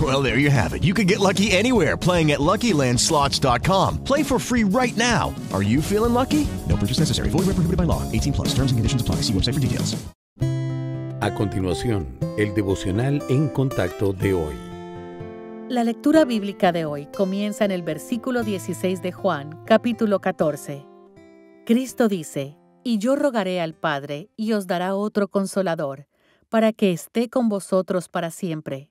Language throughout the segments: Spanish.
Well, there you have it. You can get lucky anywhere playing at LuckyLandSlots.com. Play for free right now. Are you feeling lucky? No purchase necessary. Void where prohibited by law. 18 plus. Terms and conditions apply. See website for details. A continuación, el devocional en contacto de hoy. La lectura bíblica de hoy comienza en el versículo 16 de Juan, capítulo 14. Cristo dice, Y yo rogaré al Padre, y os dará otro consolador, para que esté con vosotros para siempre,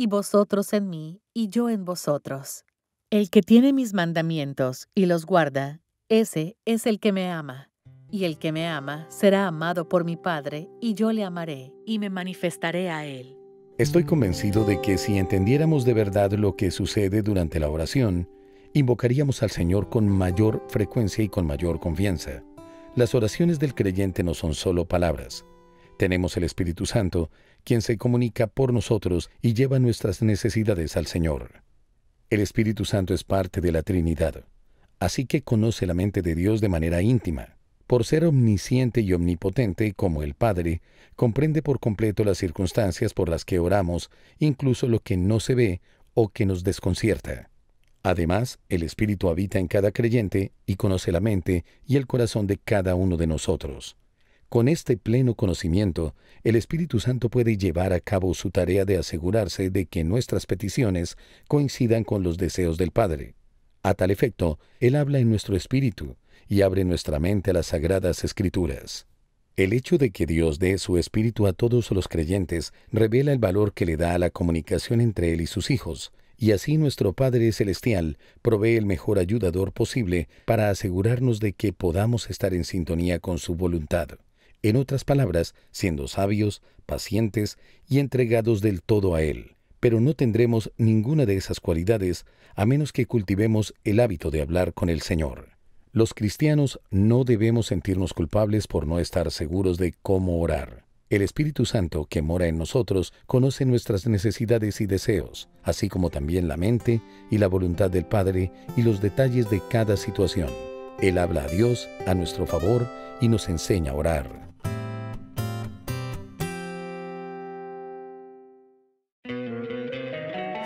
y vosotros en mí, y yo en vosotros. El que tiene mis mandamientos y los guarda, ese es el que me ama. Y el que me ama será amado por mi Padre, y yo le amaré, y me manifestaré a él. Estoy convencido de que si entendiéramos de verdad lo que sucede durante la oración, invocaríamos al Señor con mayor frecuencia y con mayor confianza. Las oraciones del creyente no son solo palabras. Tenemos el Espíritu Santo, quien se comunica por nosotros y lleva nuestras necesidades al Señor. El Espíritu Santo es parte de la Trinidad, así que conoce la mente de Dios de manera íntima. Por ser omnisciente y omnipotente como el Padre, comprende por completo las circunstancias por las que oramos, incluso lo que no se ve o que nos desconcierta. Además, el Espíritu habita en cada creyente y conoce la mente y el corazón de cada uno de nosotros. Con este pleno conocimiento, el Espíritu Santo puede llevar a cabo su tarea de asegurarse de que nuestras peticiones coincidan con los deseos del Padre. A tal efecto, Él habla en nuestro espíritu, y abre nuestra mente a las sagradas escrituras. El hecho de que Dios dé su espíritu a todos los creyentes revela el valor que le da a la comunicación entre Él y sus hijos, y así nuestro Padre Celestial provee el mejor ayudador posible para asegurarnos de que podamos estar en sintonía con su voluntad. En otras palabras, siendo sabios, pacientes y entregados del todo a Él. Pero no tendremos ninguna de esas cualidades a menos que cultivemos el hábito de hablar con el Señor. Los cristianos no debemos sentirnos culpables por no estar seguros de cómo orar. El Espíritu Santo que mora en nosotros conoce nuestras necesidades y deseos, así como también la mente y la voluntad del Padre y los detalles de cada situación. Él habla a Dios a nuestro favor y nos enseña a orar.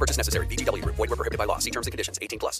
Purchase necessary. VGW Group. Void were prohibited by law. See terms and conditions. 18 plus.